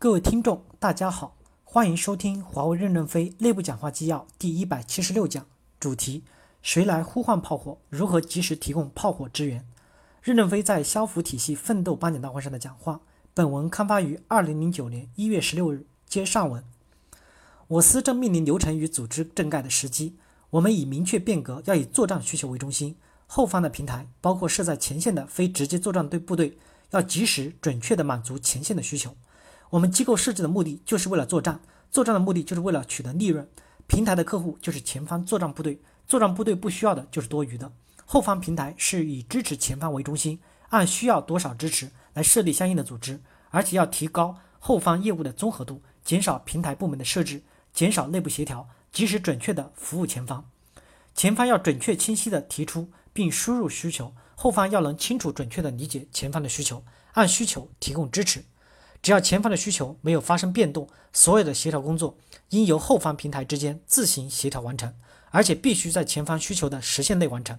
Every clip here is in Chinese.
各位听众，大家好，欢迎收听华为任正非内部讲话纪要第一百七十六讲，主题：谁来呼唤炮火？如何及时提供炮火支援？任正非在消防体系奋斗颁奖大会上的讲话。本文刊发于二零零九年一月十六日。接上文，我司正面临流程与组织整改的时机，我们已明确变革，要以作战需求为中心，后方的平台，包括设在前线的非直接作战队部队，要及时准确地满足前线的需求。我们机构设置的目的就是为了作战，作战的目的就是为了取得利润。平台的客户就是前方作战部队，作战部队不需要的就是多余的。后方平台是以支持前方为中心，按需要多少支持来设立相应的组织，而且要提高后方业务的综合度，减少平台部门的设置，减少内部协调，及时准确的服务前方。前方要准确清晰的提出并输入需求，后方要能清楚准确的理解前方的需求，按需求提供支持。只要前方的需求没有发生变动，所有的协调工作应由后方平台之间自行协调完成，而且必须在前方需求的时限内完成。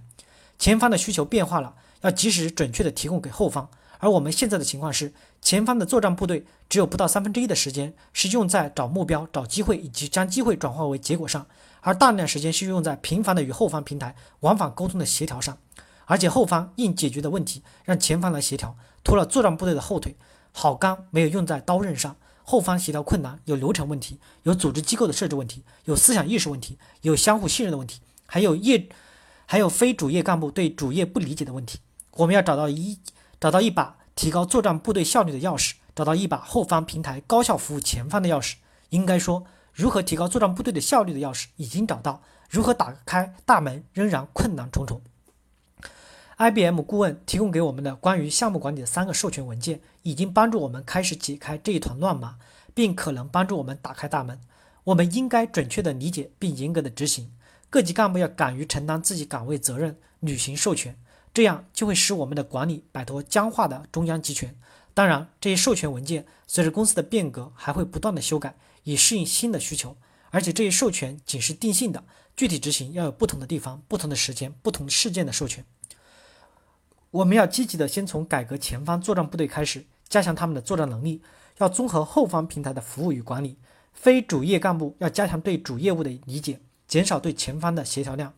前方的需求变化了，要及时准确的提供给后方。而我们现在的情况是，前方的作战部队只有不到三分之一的时间是用在找目标、找机会以及将机会转化为结果上，而大量时间是用在频繁的与后方平台往返沟通的协调上。而且后方应解决的问题让前方来协调，拖了作战部队的后腿。好钢没有用在刀刃上，后方协调困难，有流程问题，有组织机构的设置问题，有思想意识问题，有相互信任的问题，还有业，还有非主业干部对主业不理解的问题。我们要找到一找到一把提高作战部队效率的钥匙，找到一把后方平台高效服务前方的钥匙。应该说，如何提高作战部队的效率的钥匙已经找到，如何打开大门仍然困难重重。IBM 顾问提供给我们的关于项目管理的三个授权文件，已经帮助我们开始解开这一团乱麻，并可能帮助我们打开大门。我们应该准确地理解并严格地执行。各级干部要敢于承担自己岗位责任，履行授权，这样就会使我们的管理摆脱僵化的中央集权。当然，这些授权文件随着公司的变革还会不断的修改，以适应新的需求。而且这些授权仅是定性的，具体执行要有不同的地方、不同的时间、不同事件的授权。我们要积极的先从改革前方作战部队开始，加强他们的作战能力；要综合后方平台的服务与管理。非主业干部要加强对主业务的理解，减少对前方的协调量，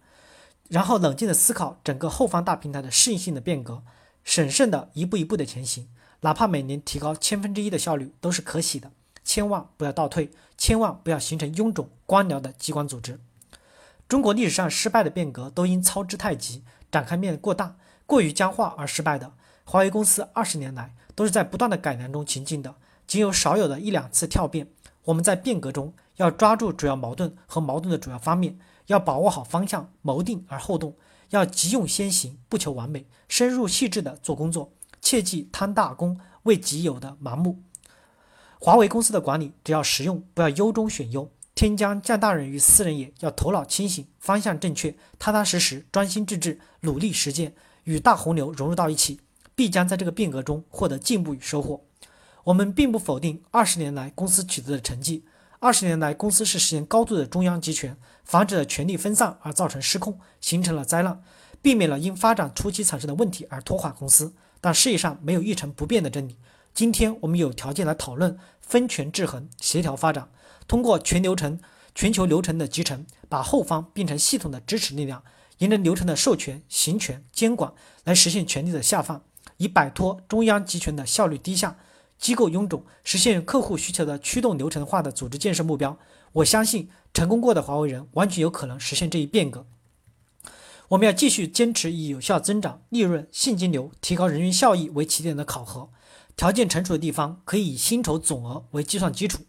然后冷静的思考整个后方大平台的适应性的变革，审慎的一步一步的前行。哪怕每年提高千分之一的效率都是可喜的，千万不要倒退，千万不要形成臃肿官僚的机关组织。中国历史上失败的变革都因操之太急，展开面过大。过于僵化而失败的华为公司，二十年来都是在不断的改良中前进的，仅有少有的一两次跳变。我们在变革中要抓住主要矛盾和矛盾的主要方面，要把握好方向，谋定而后动，要急用先行，不求完美，深入细致的做工作，切忌贪大功为己有的盲目。华为公司的管理只要实用，不要优中选优。天将降大任于斯人也，要头脑清醒，方向正确，踏踏实实，专心致志，努力实践。与大洪流融入到一起，必将在这个变革中获得进步与收获。我们并不否定二十年来公司取得的成绩。二十年来，公司是实现高度的中央集权，防止了权力分散而造成失控，形成了灾难，避免了因发展初期产生的问题而拖垮公司。但世界上没有一成不变的真理。今天我们有条件来讨论分权制衡、协调发展，通过全流程、全球流程的集成，把后方变成系统的支持力量。沿着流程的授权、行权、监管来实现权力的下放，以摆脱中央集权的效率低下、机构臃肿，实现客户需求的驱动流程化的组织建设目标。我相信成功过的华为人完全有可能实现这一变革。我们要继续坚持以有效增长、利润、现金流、提高人员效益为起点的考核，条件成熟的地方可以以薪酬总额为计算基础。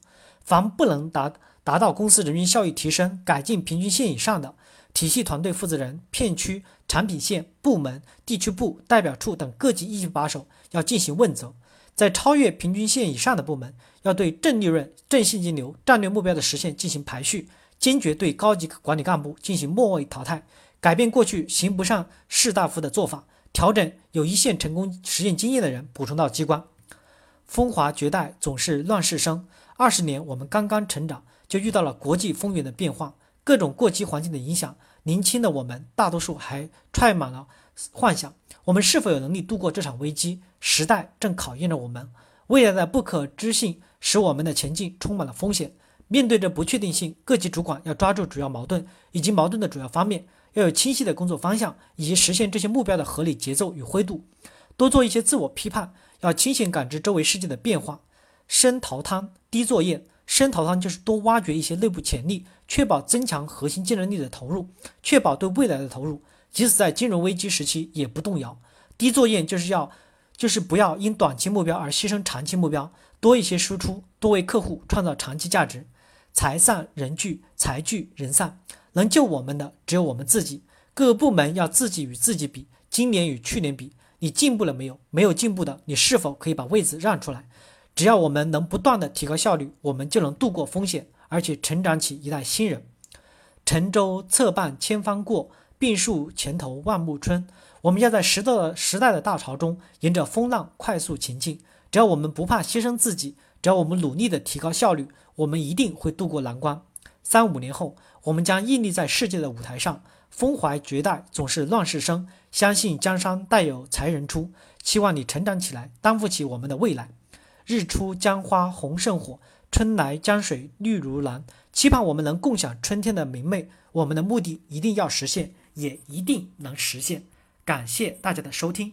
凡不能达达到公司人员效益提升、改进平均线以上的，体系团队负责人、片区、产品线、部门、地区部、代表处等各级一级把手要进行问责。在超越平均线以上的部门，要对正利润、正现金流战略目标的实现进行排序，坚决对高级管理干部进行末位淘汰，改变过去行不上士大夫的做法，调整有一线成功实践经验的人补充到机关。风华绝代总是乱世生，二十年我们刚刚成长，就遇到了国际风云的变化。各种过激环境的影响，年轻的我们大多数还揣满了幻想。我们是否有能力度过这场危机？时代正考验着我们。未来的不可知性使我们的前进充满了风险。面对着不确定性，各级主管要抓住主要矛盾以及矛盾的主要方面，要有清晰的工作方向以及实现这些目标的合理节奏与灰度。多做一些自我批判，要清醒感知周围世界的变化。深淘汤，低作业。深淘汤就是多挖掘一些内部潜力，确保增强核心竞争力的投入，确保对未来的投入，即使在金融危机时期也不动摇。低作业就是要，就是不要因短期目标而牺牲长期目标，多一些输出，多为客户创造长期价值。财散人聚，财聚人散，能救我们的只有我们自己。各个部门要自己与自己比，今年与去年比，你进步了没有？没有进步的，你是否可以把位子让出来？只要我们能不断的提高效率，我们就能度过风险，而且成长起一代新人。沉舟侧畔千帆过，病树前头万木春。我们要在时的时代的大潮中，沿着风浪快速前进。只要我们不怕牺牲自己，只要我们努力的提高效率，我们一定会度过难关。三五年后，我们将屹立在世界的舞台上，风怀绝代总是乱世生。相信江山代有才人出，期望你成长起来，担负起我们的未来。日出江花红胜火，春来江水绿如蓝。期盼我们能共享春天的明媚。我们的目的一定要实现，也一定能实现。感谢大家的收听。